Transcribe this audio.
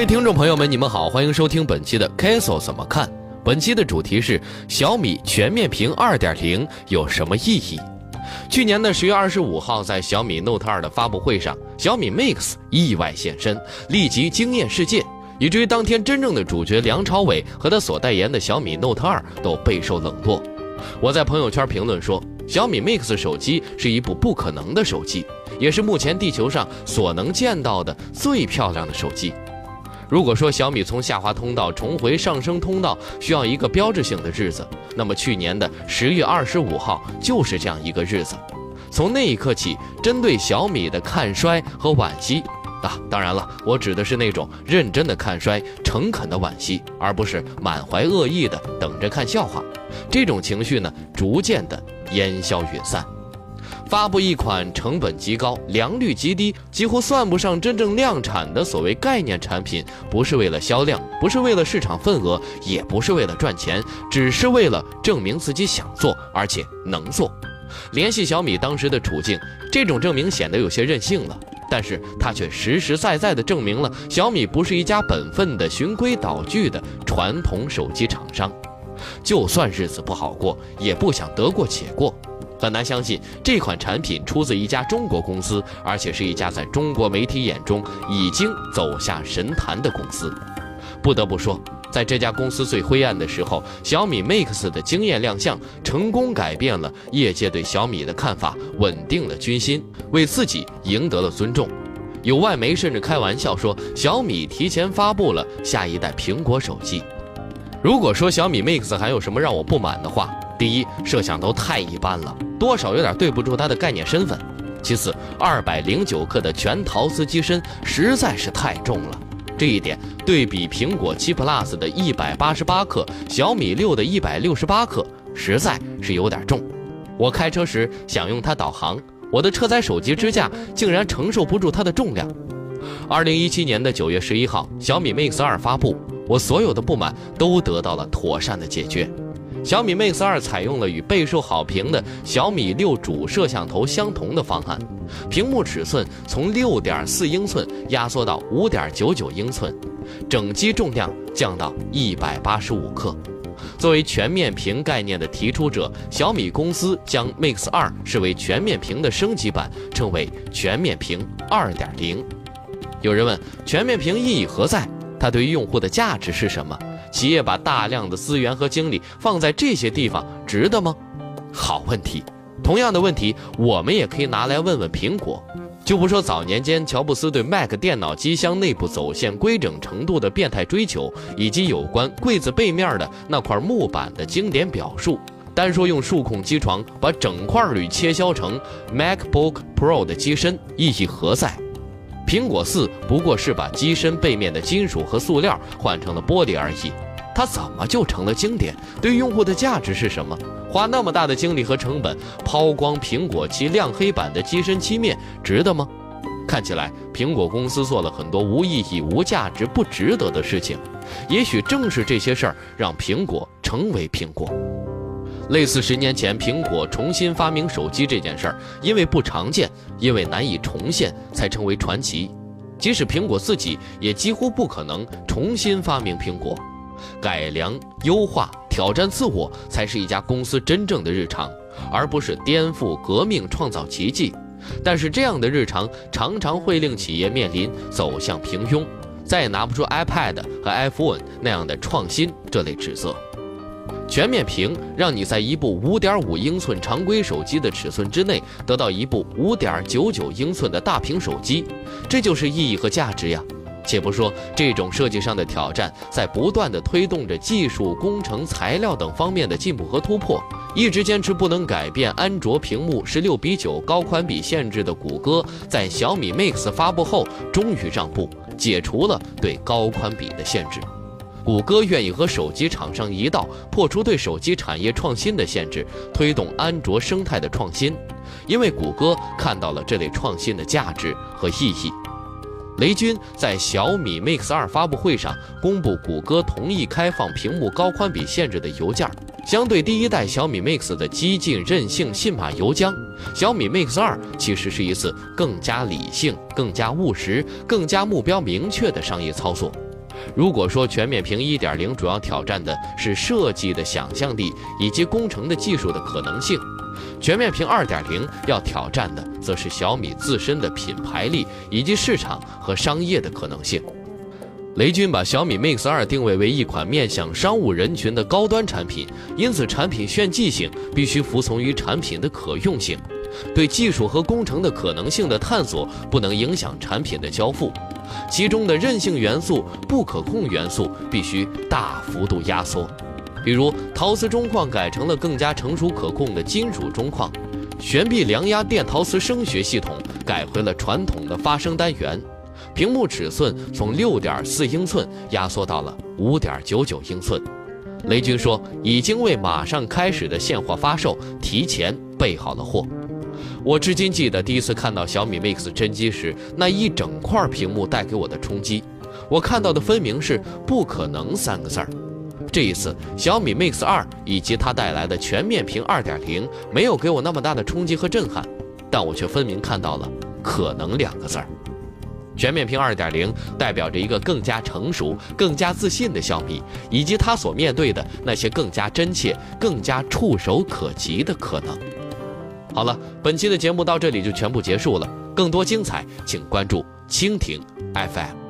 位听众朋友们，你们好，欢迎收听本期的 Keso 怎么看？本期的主题是小米全面屏2.0有什么意义？去年的十月二十五号，在小米 Note 2的发布会上，小米 Mix 意外现身，立即惊艳世界，以至于当天真正的主角梁朝伟和他所代言的小米 Note 2都备受冷落。我在朋友圈评论说，小米 Mix 手机是一部不可能的手机，也是目前地球上所能见到的最漂亮的手机。如果说小米从下滑通道重回上升通道需要一个标志性的日子，那么去年的十月二十五号就是这样一个日子。从那一刻起，针对小米的看衰和惋惜啊，当然了，我指的是那种认真的看衰、诚恳的惋惜，而不是满怀恶意的等着看笑话。这种情绪呢，逐渐的烟消云散。发布一款成本极高、良率极低、几乎算不上真正量产的所谓概念产品，不是为了销量，不是为了市场份额，也不是为了赚钱，只是为了证明自己想做，而且能做。联系小米当时的处境，这种证明显得有些任性了，但是它却实实在在地证明了小米不是一家本分的循规蹈矩的传统手机厂商。就算日子不好过，也不想得过且过。很难相信这款产品出自一家中国公司，而且是一家在中国媒体眼中已经走下神坛的公司。不得不说，在这家公司最灰暗的时候，小米 Mix 的惊艳亮相，成功改变了业界对小米的看法，稳定了军心，为自己赢得了尊重。有外媒甚至开玩笑说，小米提前发布了下一代苹果手机。如果说小米 Mix 还有什么让我不满的话，第一，摄像头太一般了，多少有点对不住它的概念身份。其次，二百零九克的全陶瓷机身实在是太重了，这一点对比苹果七 Plus 的一百八十八克，小米六的一百六十八克，实在是有点重。我开车时想用它导航，我的车载手机支架竟然承受不住它的重量。二零一七年的九月十一号，小米 Mix 二发布，我所有的不满都得到了妥善的解决。小米 Mix 2采用了与备受好评的小米六主摄像头相同的方案，屏幕尺寸从6.4英寸压缩到5.99英寸，整机重量降到185克。作为全面屏概念的提出者，小米公司将 Mix 2视为全面屏的升级版，称为全面屏2.0。有人问：全面屏意义何在？它对于用户的价值是什么？企业把大量的资源和精力放在这些地方，值得吗？好问题。同样的问题，我们也可以拿来问问苹果。就不说早年间乔布斯对 Mac 电脑机箱内部走线规整程度的变态追求，以及有关柜子背面的那块木板的经典表述，单说用数控机床把整块铝切削成 MacBook Pro 的机身，意义何在？苹果四不过是把机身背面的金属和塑料换成了玻璃而已，它怎么就成了经典？对用户的价值是什么？花那么大的精力和成本抛光苹果其亮黑版的机身漆面，值得吗？看起来苹果公司做了很多无意义、无价值、不值得的事情，也许正是这些事儿让苹果成为苹果。类似十年前苹果重新发明手机这件事儿，因为不常见，因为难以重现，才成为传奇。即使苹果自己也几乎不可能重新发明苹果，改良、优化、挑战自我，才是一家公司真正的日常，而不是颠覆、革命、创造奇迹。但是这样的日常常常会令企业面临走向平庸，再也拿不出 iPad 和 iPhone 那样的创新这类指责。全面屏让你在一部5.5英寸常规手机的尺寸之内得到一部5.99英寸的大屏手机，这就是意义和价值呀。且不说这种设计上的挑战在不断的推动着技术、工程、材料等方面的进步和突破，一直坚持不能改变安卓屏幕16比9高宽比限制的谷歌，在小米 Mix 发布后终于让步，解除了对高宽比的限制。谷歌愿意和手机厂商一道破除对手机产业创新的限制，推动安卓生态的创新，因为谷歌看到了这类创新的价值和意义。雷军在小米 Mix 2发布会上公布谷歌同意开放屏幕高宽比限制的邮件，相对第一代小米 Mix 的激进任性信马由缰，小米 Mix 2其实是一次更加理性、更加务实、更加目标明确的商业操作。如果说全面屏1.0主要挑战的是设计的想象力以及工程的技术的可能性，全面屏2.0要挑战的则是小米自身的品牌力以及市场和商业的可能性。雷军把小米 Mix 2定位为一款面向商务人群的高端产品，因此产品炫技性必须服从于产品的可用性，对技术和工程的可能性的探索不能影响产品的交付。其中的韧性元素、不可控元素必须大幅度压缩，比如陶瓷中框改成了更加成熟可控的金属中框，悬臂梁压电陶瓷声学系统改回了传统的发声单元，屏幕尺寸从六点四英寸压缩到了五点九九英寸。雷军说，已经为马上开始的现货发售提前备好了货。我至今记得第一次看到小米 Mix 真机时，那一整块屏幕带给我的冲击。我看到的分明是“不可能”三个字儿。这一次，小米 Mix 2以及它带来的全面屏2.0没有给我那么大的冲击和震撼，但我却分明看到了“可能”两个字儿。全面屏2.0代表着一个更加成熟、更加自信的小米，以及它所面对的那些更加真切、更加触手可及的可能。好了，本期的节目到这里就全部结束了。更多精彩，请关注蜻蜓 FM。